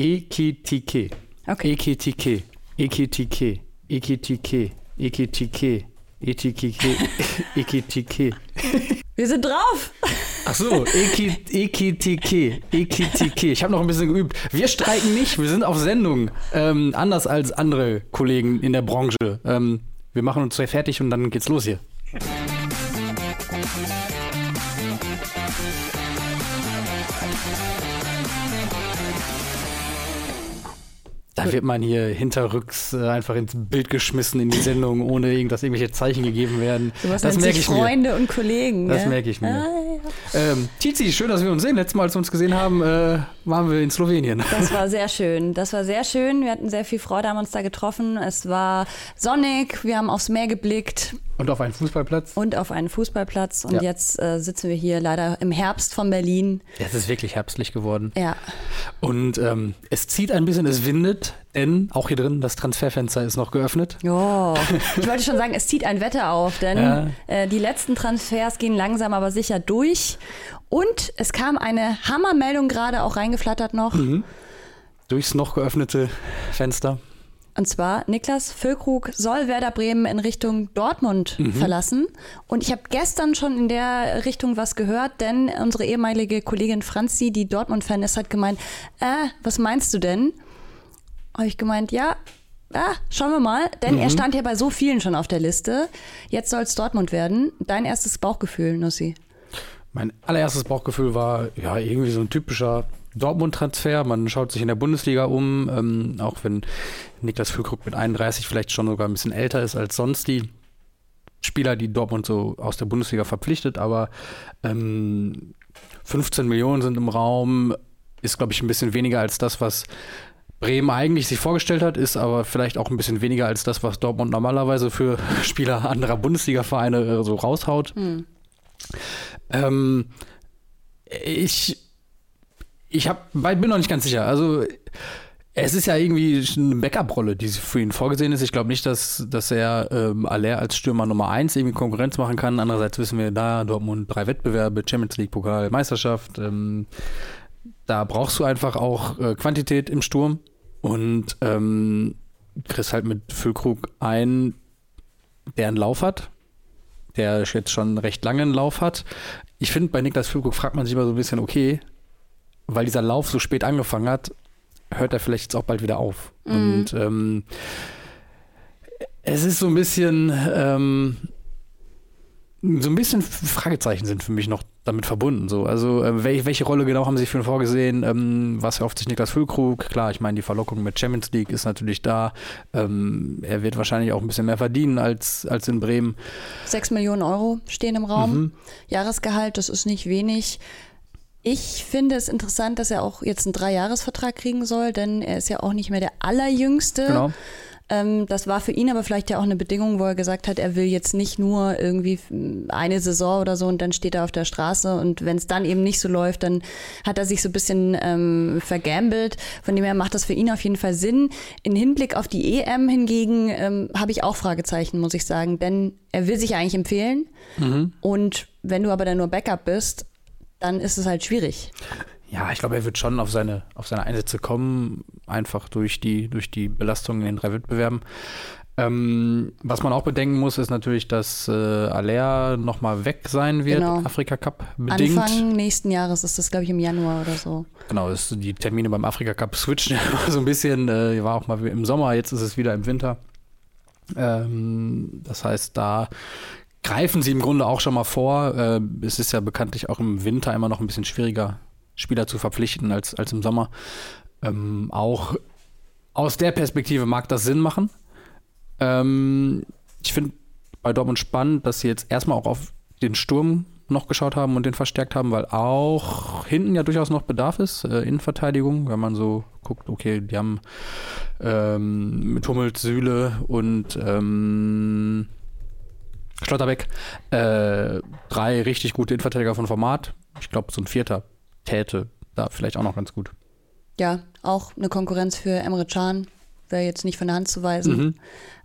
Ekitike. Okay. Ekitike. Ekitike. Ekitike. Ekitike. Ekitike. Ekitike. Wir sind drauf. Ach so, Eki- Ekitike. Ekitike. Ich habe noch ein bisschen geübt. Wir streiken nicht, wir sind auf Sendung. Ähm, anders als andere Kollegen in der Branche. Ähm, wir machen uns gleich fertig und dann geht's los hier. Da wird man hier hinterrücks äh, einfach ins Bild geschmissen in die Sendung, ohne dass irgendwelche Zeichen gegeben werden. Sowas das merke ich mir. Freunde und Kollegen. Das gell? merke ich mir. Ah, ja. Ähm, Tizi, schön, dass wir uns sehen. Letztes Mal, als wir uns gesehen haben, äh, waren wir in Slowenien. Das war sehr schön. Das war sehr schön. Wir hatten sehr viel Freude, haben uns da getroffen. Es war sonnig. Wir haben aufs Meer geblickt Und auf einen Fußballplatz. und auf einen Fußballplatz. Und Ja. jetzt äh, sitzen wir hier leider im Herbst von Berlin. Ja, es ist wirklich herbstlich geworden. Ja, Und ähm, es zieht ein bisschen, es windet, denn auch hier drin, das Transferfenster ist noch geöffnet. Jo. Ich wollte schon sagen, es zieht ein Wetter auf, denn Ja. äh, die letzten Transfers gehen langsam aber sicher durch. Und es kam eine Hammermeldung gerade auch reingeflattert noch. Mhm. Durchs noch geöffnete Fenster. Und zwar, Niklas Füllkrug soll Werder Bremen in Richtung Dortmund Mhm. verlassen. Und ich habe gestern schon in der Richtung was gehört, denn unsere ehemalige Kollegin Franzi, die Dortmund-Fan ist, hat gemeint, äh, was meinst du denn? Habe ich gemeint, ja, ah, schauen wir mal. Denn Mhm. er stand ja bei so vielen schon auf der Liste. Jetzt soll es Dortmund werden. Dein erstes Bauchgefühl, Nussi. Mein allererstes Bauchgefühl war, ja, irgendwie so ein typischer Dortmund-Transfer. Man schaut sich in der Bundesliga um, ähm, auch wenn Niklas Füllkrug mit 31 vielleicht schon sogar ein bisschen älter ist als sonst die Spieler, die Dortmund so aus der Bundesliga verpflichtet. Aber ähm, 15 Millionen sind im Raum, ist, glaube ich, ein bisschen weniger als das, was Bremen eigentlich sich vorgestellt hat, ist aber vielleicht auch ein bisschen weniger als das, was Dortmund normalerweise für Spieler anderer Bundesliga-Vereine äh, so raushaut. Ähm, ich ich hab, bin noch nicht ganz sicher. Also es ist ja irgendwie eine Backup-Rolle, die für ihn vorgesehen ist. Ich glaube nicht, dass, dass er ähm, Aller als Stürmer Nummer eins irgendwie Konkurrenz machen kann. Andererseits wissen wir da, Dortmund drei Wettbewerbe, Champions League, Pokal, Meisterschaft. Ähm, da brauchst du einfach auch äh, Quantität im Sturm und ähm, kriegst halt mit Füllkrug einen, der einen Lauf hat, der jetzt schon recht lange einen Lauf hat. Ich finde, bei Niklas Füllkrug fragt man sich immer so ein bisschen, okay, weil dieser Lauf so spät angefangen hat, hört er vielleicht jetzt auch bald wieder auf. Und ähm, es ist so ein bisschen, ähm, so ein bisschen Fragezeichen sind für mich noch damit verbunden. So. Also äh, wel welche Rolle genau haben sie für ihn vorgesehen? Ähm, was erhofft sich Niklas Füllkrug? Klar, ich meine, die Verlockung mit Champions League ist natürlich da. Ähm, er wird wahrscheinlich auch ein bisschen mehr verdienen als, als in Bremen. Sechs Millionen Euro stehen im Raum. Mhm. Jahresgehalt, das ist nicht wenig. Ich finde es interessant, dass er auch jetzt einen Dreijahresvertrag kriegen soll, denn er ist ja auch nicht mehr der allerjüngste. Genau. Ähm, das war für ihn aber vielleicht ja auch eine Bedingung, wo er gesagt hat, er will jetzt nicht nur irgendwie eine Saison oder so und dann steht er auf der Straße und wenn es dann eben nicht so läuft, dann hat er sich so ein bisschen ähm, vergambelt. Von dem her macht das für ihn auf jeden Fall Sinn. In Hinblick auf die EM hingegen ähm, habe ich auch Fragezeichen, muss ich sagen, denn er will sich eigentlich empfehlen und wenn du aber dann nur Backup bist, dann ist es halt schwierig. Ja, ich glaube, er wird schon auf seine, auf seine Einsätze kommen, einfach durch die, durch die Belastung in den drei Wettbewerben. Ähm, was man auch bedenken muss, ist natürlich, dass äh, Aller nochmal weg sein wird, Genau. Afrika Cup bedingt. Anfang nächsten Jahres ist das, glaube ich, im Januar oder so. Genau, das, die Termine beim Afrika Cup switchen so ein bisschen. Äh, war auch mal im Sommer, jetzt ist es wieder im Winter. Ähm, das heißt, da greifen sie im Grunde auch schon mal vor. Äh, es ist ja bekanntlich auch im Winter immer noch ein bisschen schwieriger, Spieler zu verpflichten als, als im Sommer. Ähm, auch aus der Perspektive mag das Sinn machen. Ähm, ich finde bei Dortmund spannend, dass sie jetzt erstmal auch auf den Sturm noch geschaut haben und den verstärkt haben, weil auch hinten ja durchaus noch Bedarf ist, äh, Innenverteidigung, wenn man so guckt, okay, die haben ähm, mit Hummels, Süle und ähm, Schlotterbeck äh, drei richtig gute Innenverteidiger von Format. Ich glaube, so ein vierter täte da vielleicht auch noch ganz gut. Ja, auch eine Konkurrenz für Emre Can wäre jetzt nicht von der Hand zu weisen. Mhm.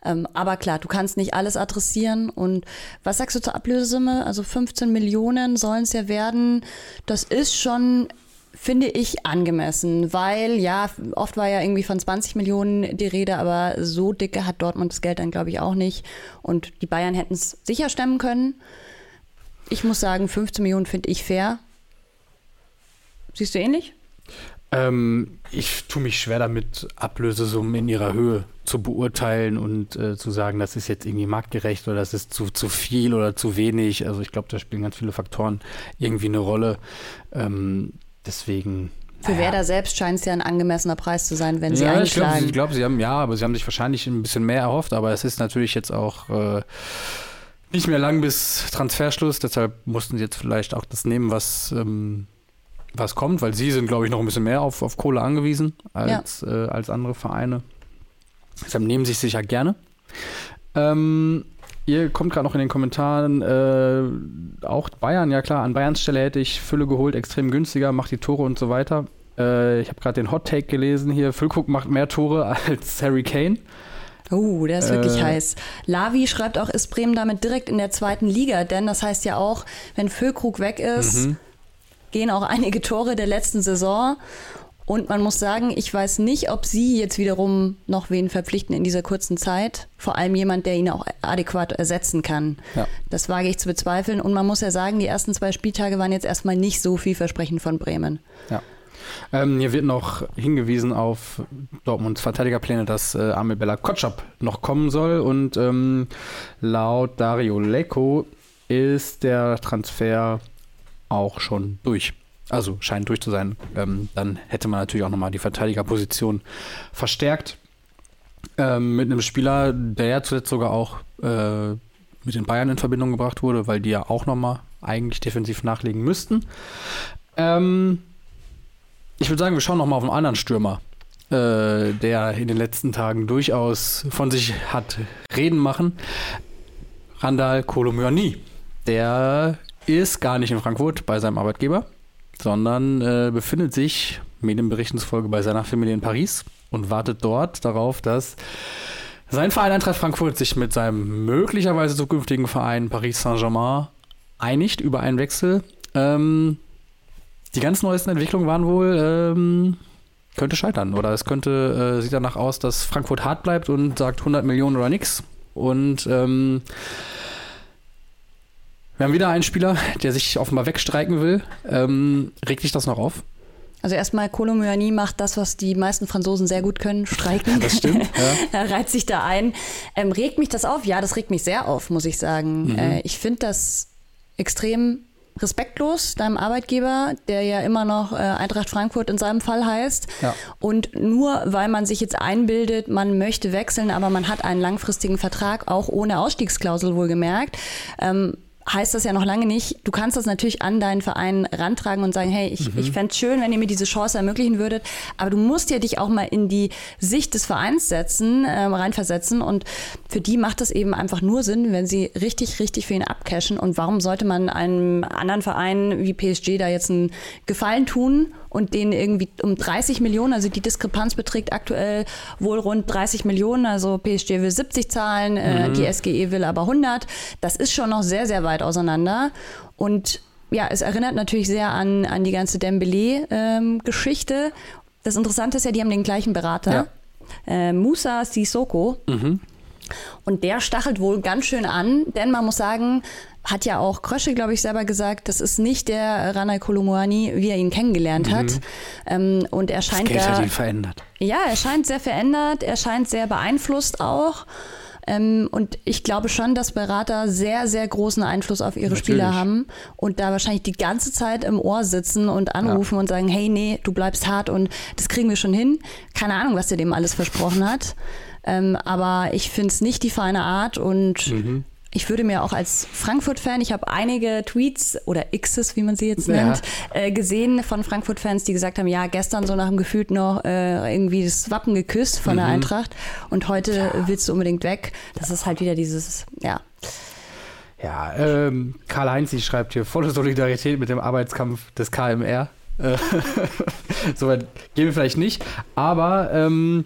Ähm, aber klar, du kannst nicht alles adressieren. Und was sagst du zur Ablösesumme? Also 15 Millionen sollen es ja werden. Das ist schon finde ich angemessen, weil ja, oft war ja irgendwie von 20 Millionen die Rede, aber so dicke hat Dortmund das Geld dann, glaube ich, auch nicht. Und die Bayern hätten es sicher stemmen können. Ich muss sagen, 15 Millionen finde ich fair. Siehst du ähnlich? Ähm, ich tue mich schwer damit, Ablösesummen in ihrer Höhe zu beurteilen und äh, zu sagen, das ist jetzt irgendwie marktgerecht oder das ist zu, zu viel oder zu wenig. Also ich glaube, da spielen ganz viele Faktoren irgendwie eine Rolle. Ähm, deswegen. Für naja. Werder selbst scheint es ja ein angemessener Preis zu sein, wenn sie ja, einschlagen. Ich glaube, sie haben ja, aber sie haben sich wahrscheinlich ein bisschen mehr erhofft, aber es ist natürlich jetzt auch äh, nicht mehr lang bis Transferschluss, deshalb mussten sie jetzt vielleicht auch das nehmen, was, ähm, was kommt, weil sie sind, glaube ich, noch ein bisschen mehr auf, auf Kohle angewiesen als, ja. äh, als andere Vereine. Deshalb nehmen sie sich sicher gerne. Ähm, ihr kommt gerade noch in den Kommentaren, äh, auch Bayern, ja klar, an Bayerns Stelle hätte ich Fülle geholt, extrem günstiger, macht die Tore und so weiter. Äh, ich habe gerade den Hot Take gelesen hier, Füllkrug macht mehr Tore als Harry Kane. Oh, der ist wirklich äh, heiß. Lavi schreibt auch, ist Bremen damit direkt in der zweiten Liga, denn das heißt ja auch, wenn Füllkrug weg ist, mhm. Gehen auch einige Tore der letzten Saison. Und man muss sagen, ich weiß nicht, ob sie jetzt wiederum noch wen verpflichten in dieser kurzen Zeit. Vor allem jemand, der ihn auch adäquat ersetzen kann. Ja. Das wage ich zu bezweifeln. Und man muss ja sagen, die ersten zwei Spieltage waren jetzt erstmal nicht so vielversprechend von Bremen. Ja. Ähm, hier wird noch hingewiesen auf Dortmunds Verteidigerpläne, dass äh, Amel Bella Kotschap noch kommen soll. Und ähm, laut Dario Lecco ist der Transfer auch schon durch. Also scheint durch zu sein. Ähm, dann hätte man natürlich auch nochmal die Verteidigerposition verstärkt. Ähm, mit einem Spieler, der ja zuletzt sogar auch äh, mit den Bayern in Verbindung gebracht wurde, weil die ja auch nochmal eigentlich defensiv nachlegen müssten. Ähm, ich würde sagen, wir schauen nochmal auf einen anderen Stürmer, äh, der in den letzten Tagen durchaus von sich hat reden machen. Randall Kolomyani. Der ist gar nicht in Frankfurt bei seinem Arbeitgeber sondern äh, befindet sich Medienberichten zufolge bei seiner Familie in Paris und wartet dort darauf, dass sein Verein Eintracht Frankfurt sich mit seinem möglicherweise zukünftigen Verein Paris Saint-Germain einigt über einen Wechsel. Ähm, die ganz neuesten Entwicklungen waren wohl, ähm, könnte scheitern oder es könnte, äh, sieht danach aus, dass Frankfurt hart bleibt und sagt 100 Millionen oder nichts. Und ähm, wir haben wieder einen Spieler, der sich offenbar wegstreiken will. Ähm, regt dich das noch auf? Also erstmal, Colomyani macht das, was die meisten Franzosen sehr gut können, streiken. Das stimmt. Ja. er reiht sich da ein. Ähm, regt mich das auf? Ja, das regt mich sehr auf, muss ich sagen. Mhm. Äh, ich finde das extrem respektlos deinem Arbeitgeber, der ja immer noch äh, Eintracht Frankfurt in seinem Fall heißt. Ja. Und nur weil man sich jetzt einbildet, man möchte wechseln, aber man hat einen langfristigen Vertrag, auch ohne Ausstiegsklausel wohlgemerkt, ähm, heißt das ja noch lange nicht, du kannst das natürlich an deinen Verein rantragen und sagen, hey, ich, mhm. ich fände es schön, wenn ihr mir diese Chance ermöglichen würdet, aber du musst ja dich auch mal in die Sicht des Vereins setzen, äh, reinversetzen und für die macht es eben einfach nur Sinn, wenn sie richtig, richtig für ihn abcashen und warum sollte man einem anderen Verein wie PSG da jetzt einen Gefallen tun und den irgendwie um 30 Millionen, also die Diskrepanz beträgt aktuell wohl rund 30 Millionen, also PSG will 70 zahlen, äh, mhm. die SGE will aber 100. Das ist schon noch sehr, sehr weit auseinander und ja, es erinnert natürlich sehr an, an die ganze Dembele-Geschichte. Das Interessante ist ja, die haben den gleichen Berater, ja. äh, Musa Sissoko. Mhm. Und der stachelt wohl ganz schön an, denn man muss sagen, hat ja auch Krösche, glaube ich, selber gesagt, das ist nicht der Rana Kolomouani, wie er ihn kennengelernt mhm. hat. Ähm, und er scheint das Geld da, hat ihn verändert. Ja, er scheint sehr verändert, er scheint sehr beeinflusst auch. Ähm, und ich glaube schon, dass Berater sehr, sehr großen Einfluss auf ihre Natürlich. Spieler haben und da wahrscheinlich die ganze Zeit im Ohr sitzen und anrufen ja. und sagen, hey, nee, du bleibst hart und das kriegen wir schon hin. Keine Ahnung, was der dem alles versprochen hat. Ähm, aber ich finde es nicht die feine Art und mhm ich würde mir auch als Frankfurt-Fan, ich habe einige Tweets oder Xs, wie man sie jetzt nennt, ja. äh, gesehen von Frankfurt-Fans, die gesagt haben, ja, gestern so nach dem Gefühl noch äh, irgendwie das Wappen geküsst von mhm. der Eintracht und heute ja. willst du unbedingt weg. Das ist halt wieder dieses, ja. Ja, ähm, Karl-Heinz schreibt hier volle Solidarität mit dem Arbeitskampf des KMR. Äh, Soweit gehen wir vielleicht nicht, aber ähm,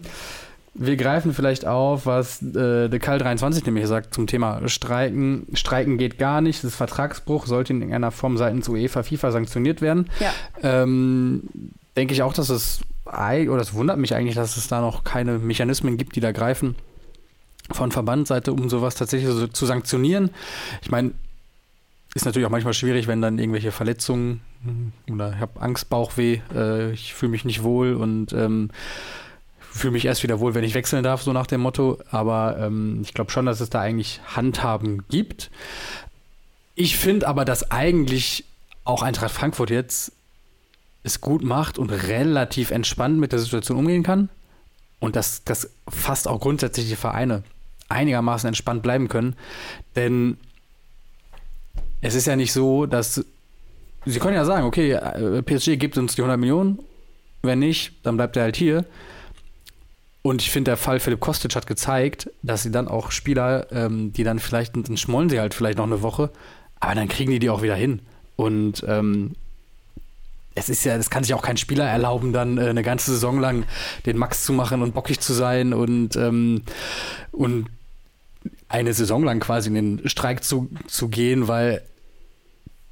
wir greifen vielleicht auf, was äh, der Kal 23 nämlich sagt zum Thema Streiken. Streiken geht gar nicht, das ist Vertragsbruch, sollte in irgendeiner Form seitens UEFA, FIFA sanktioniert werden. Ja. Ähm, denke ich auch, dass es, oder es wundert mich eigentlich, dass es da noch keine Mechanismen gibt, die da greifen von Verbandseite, um sowas tatsächlich so zu sanktionieren. Ich meine, ist natürlich auch manchmal schwierig, wenn dann irgendwelche Verletzungen oder ich habe Angst, Bauchweh, äh, ich fühle mich nicht wohl und ähm, fühle mich erst wieder wohl, wenn ich wechseln darf, so nach dem Motto. Aber ähm, ich glaube schon, dass es da eigentlich Handhaben gibt. Ich finde aber, dass eigentlich auch Eintracht Frankfurt jetzt es gut macht und relativ entspannt mit der Situation umgehen kann. Und dass, dass fast auch grundsätzlich die Vereine einigermaßen entspannt bleiben können. Denn es ist ja nicht so, dass sie können ja sagen, okay, äh, PSG gibt uns die 100 Millionen, wenn nicht, dann bleibt er halt hier. Und ich finde, der Fall Philipp Kostic hat gezeigt, dass sie dann auch Spieler, ähm, die dann vielleicht, dann schmollen sie halt vielleicht noch eine Woche, aber dann kriegen die die auch wieder hin. Und ähm, es ist ja, das kann sich auch kein Spieler erlauben, dann äh, eine ganze Saison lang den Max zu machen und bockig zu sein und, ähm, und eine Saison lang quasi in den Streik zu, zu gehen, weil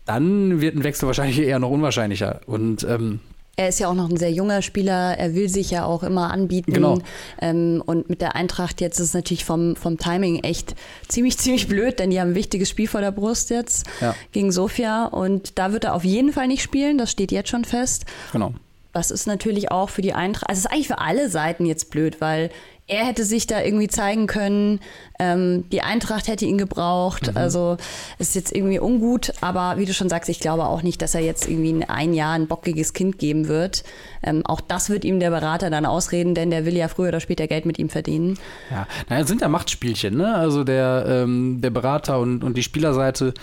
dann wird ein Wechsel wahrscheinlich eher noch unwahrscheinlicher. Und ähm, er ist ja auch noch ein sehr junger Spieler, er will sich ja auch immer anbieten. Genau. Ähm, und mit der Eintracht jetzt ist es natürlich vom, vom Timing echt ziemlich, ziemlich blöd, denn die haben ein wichtiges Spiel vor der Brust jetzt Ja. gegen Sofia. Und da wird er auf jeden Fall nicht spielen, das steht jetzt schon fest. genau. Das ist natürlich auch für die Eintracht, also es ist eigentlich für alle Seiten jetzt blöd, weil er hätte sich da irgendwie zeigen können, ähm, die Eintracht hätte ihn gebraucht, also es ist jetzt irgendwie ungut, aber wie du schon sagst, ich glaube auch nicht, dass er jetzt irgendwie in ein Jahr ein bockiges Kind geben wird. Ähm, auch das wird ihm der Berater dann ausreden, denn der will ja früher oder später Geld mit ihm verdienen. Ja, naja, es sind ja Machtspielchen, ne? Also der, ähm, der Berater und, und die Spielerseite,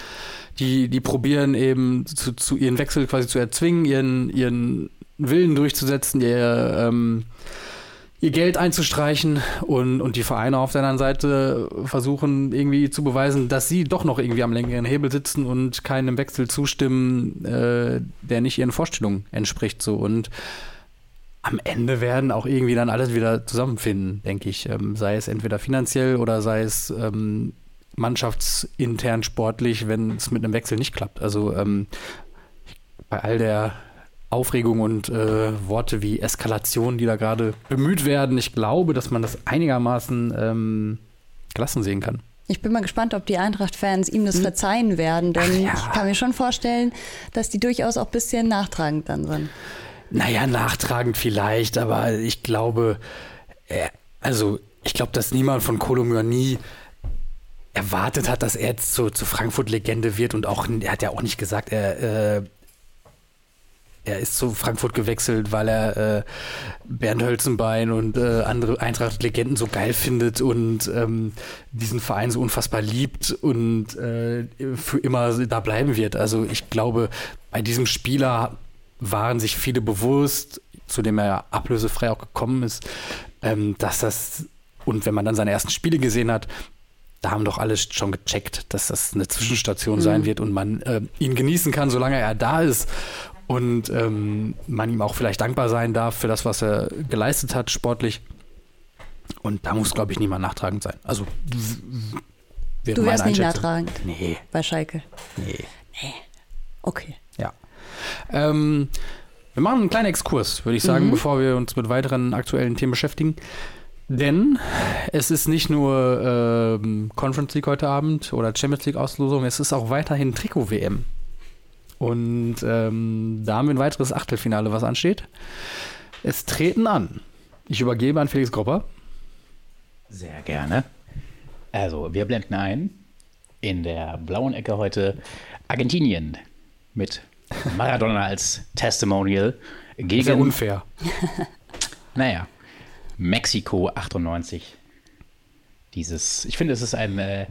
die, die probieren eben zu, zu ihren Wechsel quasi zu erzwingen, ihren, ihren Willen durchzusetzen, ihr, ähm, ihr Geld einzustreichen und, und die Vereine auf der anderen Seite versuchen irgendwie zu beweisen, dass sie doch noch irgendwie am längeren Hebel sitzen und keinem Wechsel zustimmen, äh, der nicht ihren Vorstellungen entspricht. So und am Ende werden auch irgendwie dann alles wieder zusammenfinden, denke ich. Ähm, sei es entweder finanziell oder sei es ähm, mannschaftsintern sportlich, wenn es mit einem Wechsel nicht klappt. Also ähm, bei all der Aufregung und äh, Worte wie Eskalation, die da gerade bemüht werden, ich glaube, dass man das einigermaßen ähm, gelassen sehen kann. Ich bin mal gespannt, ob die Eintracht-Fans ihm das verzeihen werden, denn Hm. Ja. ich kann mir schon vorstellen, dass die durchaus auch ein bisschen nachtragend dann sind. Naja, nachtragend vielleicht, aber ich glaube, äh, also ich glaube, dass niemand von Kolomyani erwartet hat, dass er jetzt zu, zu Frankfurt-Legende wird und auch, er hat ja auch nicht gesagt, er, äh, er ist zu Frankfurt gewechselt, weil er äh, Bernd Hölzenbein und äh, andere Eintracht-Legenden so geil findet und ähm, diesen Verein so unfassbar liebt und äh, für immer da bleiben wird. Also ich glaube, bei diesem Spieler waren sich viele bewusst, zu dem er ja ablösefrei auch gekommen ist, ähm, dass das, und wenn man dann seine ersten Spiele gesehen hat, da haben doch alle schon gecheckt, dass das eine Zwischenstation sein wird und man äh, ihn genießen kann, solange er da ist und ähm, man ihm auch vielleicht dankbar sein darf für das, was er geleistet hat, sportlich. Und da muss, glaube ich, niemand nachtragend sein. Also, Du wärst nicht nachtragend Nee, bei Schalke. nee. Okay. Ja. Ähm, wir machen einen kleinen Exkurs, würde ich sagen, bevor wir uns mit weiteren aktuellen Themen beschäftigen. Denn es ist nicht nur ähm, Conference League heute Abend oder Champions League Auslosung, es ist auch weiterhin Trikot-WM. Und ähm, da haben wir ein weiteres Achtelfinale, was ansteht. Es treten an. Ich übergebe an Felix Gropper. Sehr gerne. Also, wir blenden ein. In der blauen Ecke heute Argentinien mit Maradona als Testimonial Sehr gegen, unfair. naja, Mexiko 98. Dieses, ich finde, es ist ein, äh,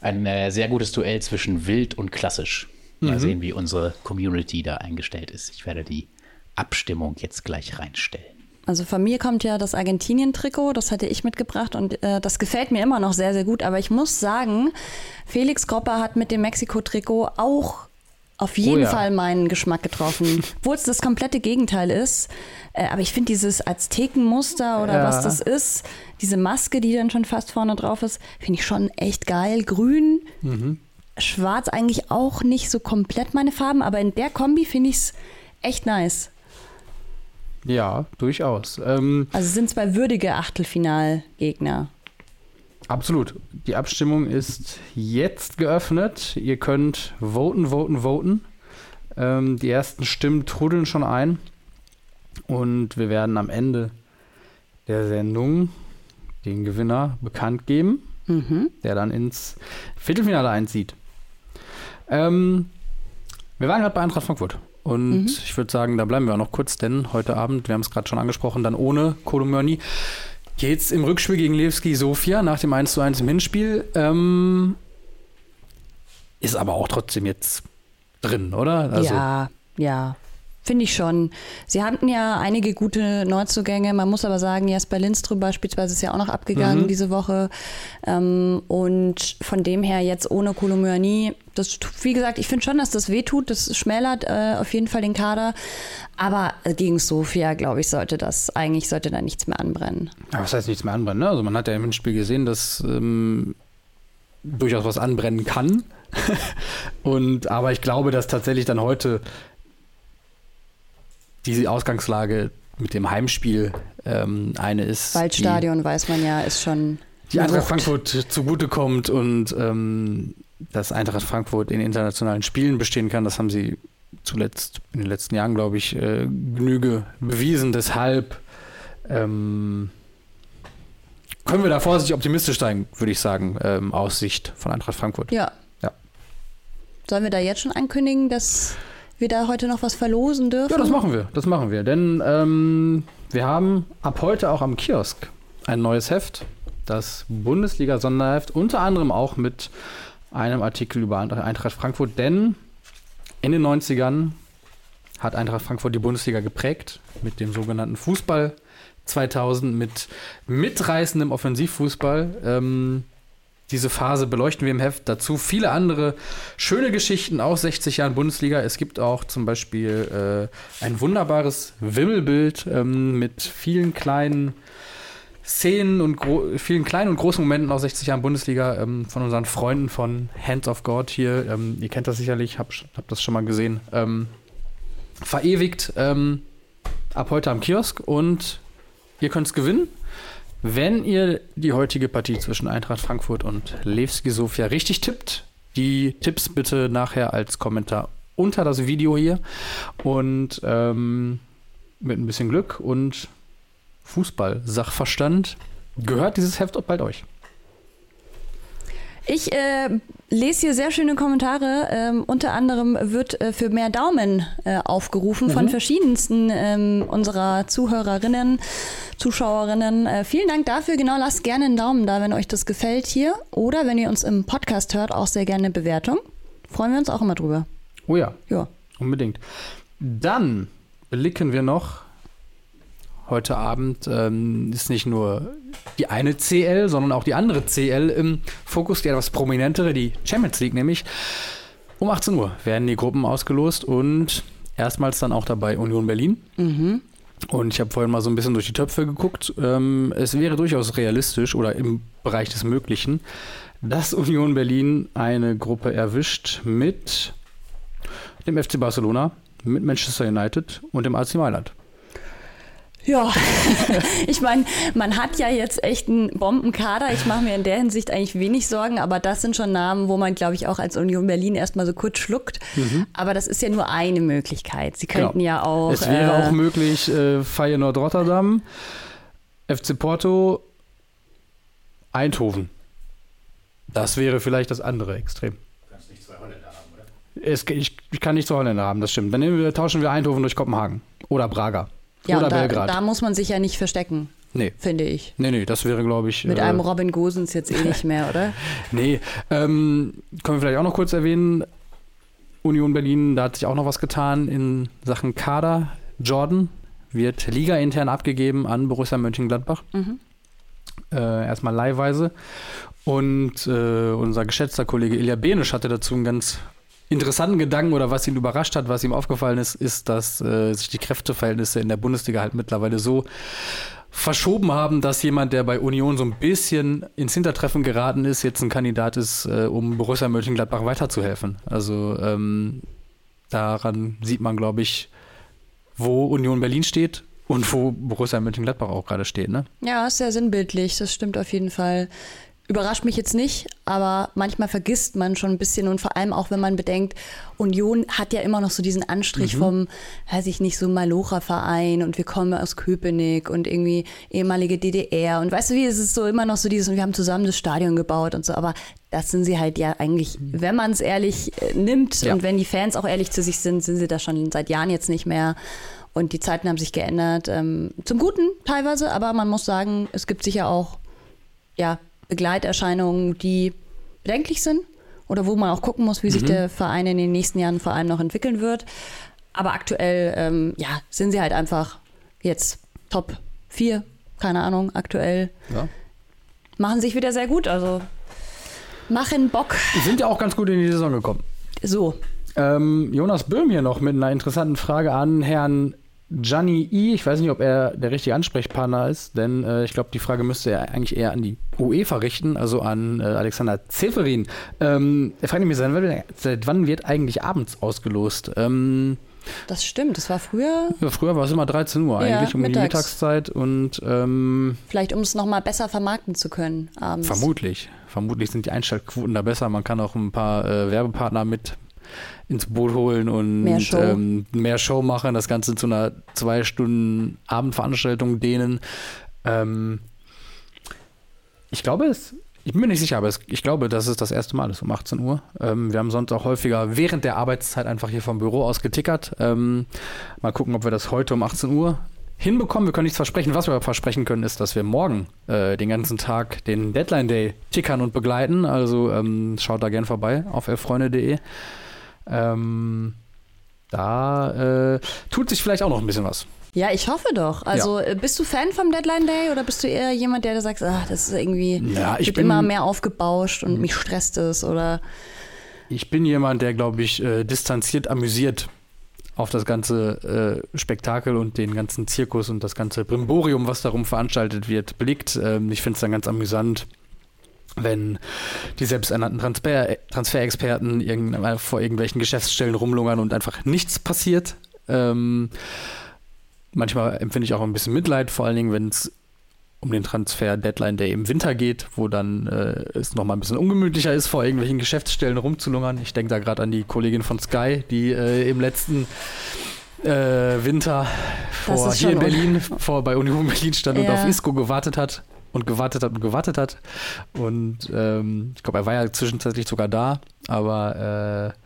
ein äh, sehr gutes Duell zwischen wild und klassisch. Mal sehen, wie unsere Community da eingestellt ist. Ich werde die Abstimmung jetzt gleich reinstellen. Also von mir kommt ja das Argentinien-Trikot, das hatte ich mitgebracht und äh, das gefällt mir immer noch sehr, sehr gut. Aber ich muss sagen, Felix Gropper hat mit dem Mexiko-Trikot auch auf jeden Oh ja. Fall meinen Geschmack getroffen. Obwohl es das komplette Gegenteil ist. Äh, aber ich finde dieses Aztekenmuster oder Ja. was das ist, diese Maske, die dann schon fast vorne drauf ist, finde ich schon echt geil. Grün, Mhm. Schwarz eigentlich auch nicht so komplett meine Farben, aber in der Kombi finde ich es echt nice. Ja, durchaus. Ähm, Also es sind zwei würdige Achtelfinalgegner. absolut. Die Abstimmung ist jetzt geöffnet. Ihr könnt voten, voten, voten. Ähm, die ersten Stimmen trudeln schon ein. Und wir werden am Ende der Sendung den Gewinner bekannt geben, Mhm. der dann ins Viertelfinale einzieht. Ähm, wir waren gerade bei Eintracht Frankfurt. Und ich würde sagen, da bleiben wir auch noch kurz, denn heute Abend, wir haben es gerade schon angesprochen, dann ohne Kolomörny, geht's im Rückspiel gegen Levski Sofia nach dem 1:1 im Hinspiel. Ähm, ist aber auch trotzdem jetzt drin, oder? Also, ja, ja. Finde ich schon. Sie hatten ja einige gute Neuzugänge. Man muss aber sagen, Jasper Lindström beispielsweise ist ja auch noch abgegangen Mhm. diese Woche. Ähm, und von dem her jetzt ohne Kolomyani, das, wie gesagt, ich finde schon, dass das wehtut. Das schmälert äh, auf jeden Fall den Kader. Aber gegen Sofia, glaube ich, sollte das, eigentlich sollte da nichts mehr anbrennen. Ja, was heißt nichts mehr anbrennen? Ne? Also man hat ja im Hinspiel gesehen, dass ähm, durchaus was anbrennen kann. Und aber ich glaube, dass tatsächlich dann heute diese Ausgangslage mit dem Heimspiel ähm, eine ist, Waldstadion, weiß man ja, ist schon. die, die Eintracht Wucht. Frankfurt zugutekommt und ähm, dass Eintracht Frankfurt in internationalen Spielen bestehen kann. Das haben sie zuletzt in den letzten Jahren, glaube ich, äh, Genüge bewiesen. Deshalb ähm, können wir da vorsichtig optimistisch sein, würde ich sagen, ähm, aus Sicht von Eintracht Frankfurt. Ja. Ja. Sollen wir da jetzt schon ankündigen, dass wir da heute noch was verlosen dürfen? Ja, das machen wir, das machen wir. Denn ähm, wir haben ab heute auch am Kiosk ein neues Heft, das Bundesliga-Sonderheft, unter anderem auch mit einem Artikel über Eintracht Frankfurt, denn in den 90ern hat Eintracht Frankfurt die Bundesliga geprägt mit dem sogenannten Fußball 2000, mit mitreißendem Offensivfußball. Ähm, diese Phase beleuchten wir im Heft. Dazu viele andere schöne Geschichten aus 60 Jahren Bundesliga. Es gibt auch zum Beispiel äh, ein wunderbares Wimmelbild ähm, mit vielen kleinen Szenen und vielen kleinen und großen Momenten aus 60 Jahren Bundesliga ähm, von unseren Freunden von Hands of God hier. Ähm, ihr kennt das sicherlich, hab, hab das schon mal gesehen. Ähm, verewigt ähm, ab heute am Kiosk und ihr könnt es gewinnen. Wenn ihr die heutige Partie zwischen Eintracht Frankfurt und Levski Sofia richtig tippt, die Tipps bitte nachher als Kommentar unter das Video hier und ähm, mit ein bisschen Glück und Fußball-Sachverstand gehört dieses Heft auch bald euch. Ich äh, lese hier sehr schöne Kommentare. Ähm, unter anderem wird äh, für mehr Daumen äh, aufgerufen von verschiedensten ähm, unserer Zuhörerinnen, Zuschauerinnen. Äh, vielen Dank dafür. Genau, lasst gerne einen Daumen da, wenn euch das gefällt hier. Oder wenn ihr uns im Podcast hört, auch sehr gerne eine Bewertung. Freuen wir uns auch immer drüber. Oh ja, Ja. unbedingt. Dann blicken wir noch. Heute Abend ähm, ist nicht nur die eine CL, sondern auch die andere CL im Fokus, die etwas prominentere, die Champions League nämlich. Um 18 Uhr werden die Gruppen ausgelost und erstmals dann auch dabei Union Berlin. Mhm. Und ich habe vorhin mal so ein bisschen durch die Töpfe geguckt. Ähm, es wäre durchaus realistisch oder im Bereich des Möglichen, dass Union Berlin eine Gruppe erwischt mit dem FC Barcelona, mit Manchester United und dem AC Mailand. Ja, ich meine, man hat ja jetzt echt einen Bombenkader. Ich mache mir in der Hinsicht eigentlich wenig Sorgen, aber das sind schon Namen, wo man, glaube ich, auch als Union Berlin erstmal so kurz schluckt. Aber das ist ja nur eine Möglichkeit. Sie könnten ja auch. Mhm. Genau. Es wäre äh, auch möglich, äh, Feyenoord Rotterdam, FC Porto, Eindhoven. Das wäre vielleicht das andere Extrem. Es, ich, ich kann nicht zwei Holländer haben, das stimmt. Dann nehmen wir, tauschen wir Eindhoven durch Kopenhagen. Oder Braga. Ja, oder da, Belgrad. da muss man sich ja nicht verstecken, nee. finde ich. Nee, nee, das wäre, glaube ich. Mit äh, einem Robin Gosens jetzt eh nicht mehr, oder? Nee, ähm, können wir vielleicht auch noch kurz erwähnen. Union Berlin, da hat sich auch noch was getan in Sachen Kader. Jordan wird Liga-intern abgegeben an Borussia Mönchengladbach. Mhm. Äh, erstmal leihweise. Und äh, unser geschätzter Kollege Ilja Benisch hatte dazu einen ganz interessanten Gedanken oder was ihn überrascht hat, was ihm aufgefallen ist, ist, dass äh, sich die Kräfteverhältnisse in der Bundesliga halt mittlerweile so verschoben haben, dass jemand, der bei Union so ein bisschen ins Hintertreffen geraten ist, jetzt ein Kandidat ist, äh, um Borussia Mönchengladbach weiterzuhelfen. Also ähm, daran sieht man, glaube ich, wo Union Berlin steht und wo Borussia Mönchengladbach auch gerade steht. Ne? Ja, ist sehr sinnbildlich, das stimmt auf jeden Fall. Überrascht mich jetzt nicht, aber manchmal vergisst man schon ein bisschen und vor allem auch, wenn man bedenkt, Union hat ja immer noch so diesen Anstrich mhm. vom, weiß ich nicht, so Malocha-Verein und wir kommen aus Köpenick und irgendwie ehemalige DDR und weißt du wie, es ist so immer noch so dieses und wir haben zusammen das Stadion gebaut und so, aber das sind sie halt ja eigentlich, wenn man es ehrlich äh, nimmt ja. und wenn die Fans auch ehrlich zu sich sind, sind sie da schon seit Jahren jetzt nicht mehr. Und die Zeiten haben sich geändert. Ähm, zum Guten teilweise, aber man muss sagen, es gibt sicher auch ja, Begleiterscheinungen, die bedenklich sind oder wo man auch gucken muss, wie mhm. sich der Verein in den nächsten Jahren vor allem noch entwickeln wird. Aber aktuell, ähm, ja, sind sie halt einfach jetzt Top 4, keine Ahnung, aktuell. Ja. Machen sich wieder sehr gut, also machen Bock. Die sind ja auch ganz gut in die Saison gekommen. So. Ähm, Jonas Böhm hier noch mit einer interessanten Frage an Herrn Gianni I, ich weiß nicht, ob er der richtige Ansprechpartner ist, denn äh, ich glaube, die Frage müsste er eigentlich eher an die UEFA richten, also an äh, Alexander Zeferin. Ähm, er fragt mich, seit, wann wird eigentlich abends ausgelost? Ähm, das stimmt, das war früher. Ja, früher war es immer 13 Uhr ja, eigentlich, um mittags. die Mittagszeit und. Ähm, Vielleicht, um es nochmal besser vermarkten zu können abends. Vermutlich. Vermutlich sind die Einschaltquoten da besser. Man kann auch ein paar äh, Werbepartner mit ins Boot holen und mehr Show. Ähm, mehr Show machen, das Ganze zu einer zwei Stunden Abendveranstaltung dehnen. Ähm, ich glaube es, ich bin mir nicht sicher, aber es, ich glaube, dass es das erste Mal ist um 18 Uhr. Ähm, wir haben sonst auch häufiger während der Arbeitszeit einfach hier vom Büro aus getickert. Ähm, mal gucken, ob wir das heute um 18 Uhr hinbekommen. Wir können nichts versprechen. Was wir aber versprechen können, ist, dass wir morgen äh, den ganzen Tag den Deadline Day tickern und begleiten. Also ähm, schaut da gern vorbei auf elfreunde.de. Ähm, da äh, tut sich vielleicht auch noch ein bisschen was. Ja, ich hoffe doch. Also ja. Äh, bist du Fan vom Deadline Day oder bist du eher jemand, der da sagt, ach, das ist irgendwie ja, ich bin, immer mehr aufgebauscht und mich stresst es oder Ich bin jemand, der, glaube ich, äh, distanziert amüsiert auf das ganze äh, Spektakel und den ganzen Zirkus und das ganze Brimborium, was darum veranstaltet wird, blickt. Ähm, ich finde es dann ganz amüsant, wenn die selbsternannten Transfer Transferexperten irgend, vor irgendwelchen Geschäftsstellen rumlungern und einfach nichts passiert. Ähm, manchmal empfinde ich auch ein bisschen Mitleid, vor allen Dingen, wenn es um den Transfer Deadline Day im Winter geht, wo dann äh, es nochmal ein bisschen ungemütlicher ist, vor irgendwelchen Geschäftsstellen rumzulungern. Ich denke da gerade an die Kollegin von Sky, die äh, im letzten äh, Winter vor hier in Berlin, vor bei Union Berlin stand ja. und auf Isco gewartet hat und gewartet hat und gewartet hat. Und ähm, ich glaube, er war ja zwischenzeitlich sogar da, aber äh,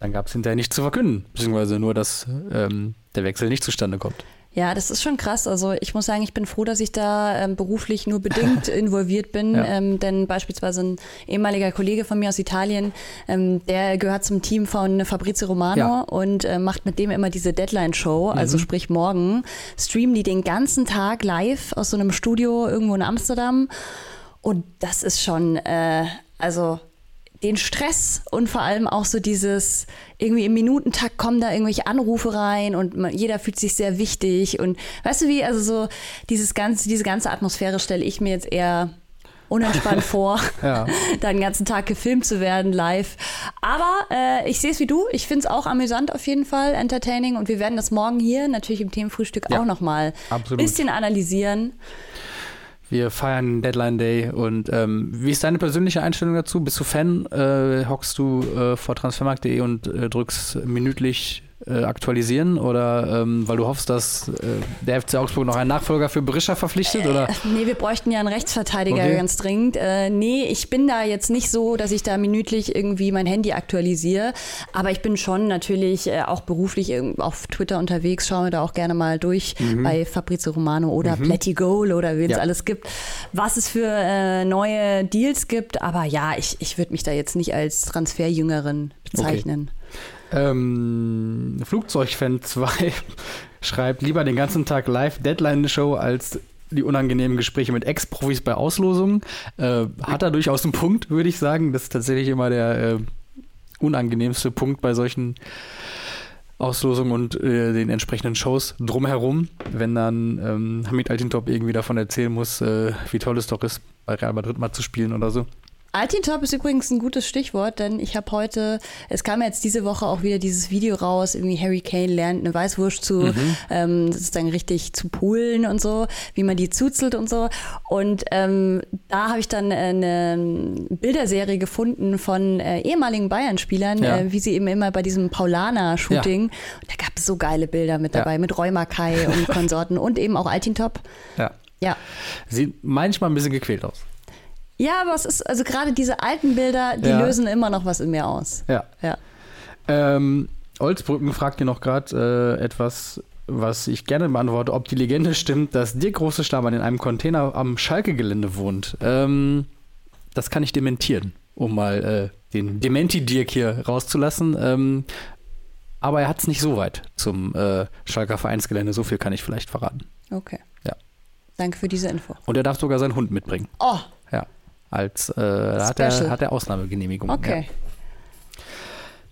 dann gab es hinterher nichts zu verkünden, beziehungsweise nur, dass ähm, der Wechsel nicht zustande kommt. Ja, das ist schon krass. Also ich muss sagen, ich bin froh, dass ich da ähm, beruflich nur bedingt involviert bin. Ja. Ähm, denn beispielsweise ein ehemaliger Kollege von mir aus Italien, ähm, der gehört zum Team von Fabrizio Romano ja. und äh, macht mit dem immer diese Deadline-Show, also mhm. sprich morgen, streamen die den ganzen Tag live aus so einem Studio irgendwo in Amsterdam. Und das ist schon, äh, also den Stress und vor allem auch so dieses, irgendwie im Minutentakt kommen da irgendwelche Anrufe rein und man, jeder fühlt sich sehr wichtig und weißt du wie, also so dieses ganze, diese ganze Atmosphäre stelle ich mir jetzt eher unentspannt vor, ja. da den ganzen Tag gefilmt zu werden live. Aber äh, ich sehe es wie du. Ich finde es auch amüsant auf jeden Fall, entertaining. Und wir werden das morgen hier natürlich im Themenfrühstück ja, auch nochmal ein bisschen analysieren. Wir feiern Deadline Day und ähm, wie ist deine persönliche Einstellung dazu? Bist du Fan? Äh, hockst du äh, vor transfermarkt.de und äh, drückst minütlich äh, aktualisieren oder ähm, weil du hoffst, dass äh, der FC Augsburg noch einen Nachfolger für Berischer verpflichtet? Oder? Äh, nee, wir bräuchten ja einen Rechtsverteidiger okay. ganz dringend. Äh, nee, ich bin da jetzt nicht so, dass ich da minütlich irgendwie mein Handy aktualisiere, aber ich bin schon natürlich äh, auch beruflich auf Twitter unterwegs, schaue mir da auch gerne mal durch mhm. bei Fabrizio Romano oder mhm. Plätti Goal oder wen es ja. alles gibt, was es für äh, neue Deals gibt. Aber ja, ich, ich würde mich da jetzt nicht als Transferjüngerin bezeichnen. Okay. Ähm, Flugzeugfan 2 schreibt lieber den ganzen Tag live Deadline-Show als die unangenehmen Gespräche mit Ex-Profis bei Auslosungen. Äh, hat er durchaus einen Punkt, würde ich sagen. Das ist tatsächlich immer der äh, unangenehmste Punkt bei solchen Auslosungen und äh, den entsprechenden Shows drumherum, wenn dann ähm, Hamid Altintop irgendwie davon erzählen muss, äh, wie toll es doch ist, bei Real Madrid mal zu spielen oder so. Altintop ist übrigens ein gutes Stichwort, denn ich habe heute, es kam jetzt diese Woche auch wieder dieses Video raus, irgendwie Harry Kane lernt eine Weißwurst zu, mhm. ähm, sozusagen richtig zu poolen und so, wie man die zuzelt und so. Und ähm, da habe ich dann eine Bilderserie gefunden von äh, ehemaligen Bayern-Spielern, ja. äh, wie sie eben immer bei diesem Paulaner-Shooting, ja. da gab es so geile Bilder mit dabei, ja. mit Räumakai und Konsorten und eben auch Altintop. Ja. Ja. Sieht manchmal ein bisschen gequält aus. Ja, aber es ist, also gerade diese alten Bilder, die ja. lösen immer noch was in mir aus. Ja. ja. Ähm, Olsbrücken fragt dir noch gerade äh, etwas, was ich gerne beantworte, ob die Legende stimmt, dass Dirk Große Stamann in einem Container am Schalke-Gelände wohnt. Ähm, das kann ich dementieren, um mal äh, den Dementi-Dirk hier rauszulassen. Ähm, aber er hat es nicht so weit zum äh, Schalker Vereinsgelände. So viel kann ich vielleicht verraten. Okay. Ja. Danke für diese Info. Und er darf sogar seinen Hund mitbringen. Oh, als äh, hat, er, hat er Ausnahmegenehmigung. Okay. Ja.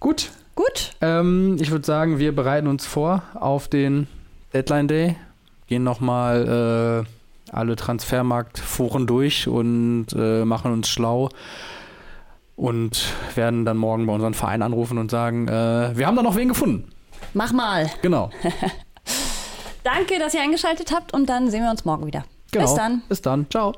Gut. Gut. Ähm, ich würde sagen, wir bereiten uns vor auf den Deadline Day, gehen nochmal äh, alle Transfermarktforen durch und äh, machen uns schlau und werden dann morgen bei unserem Verein anrufen und sagen, äh, wir haben da noch wen gefunden. Mach mal. Genau. Danke, dass ihr eingeschaltet habt und dann sehen wir uns morgen wieder. Genau. Bis dann. Bis dann. Ciao.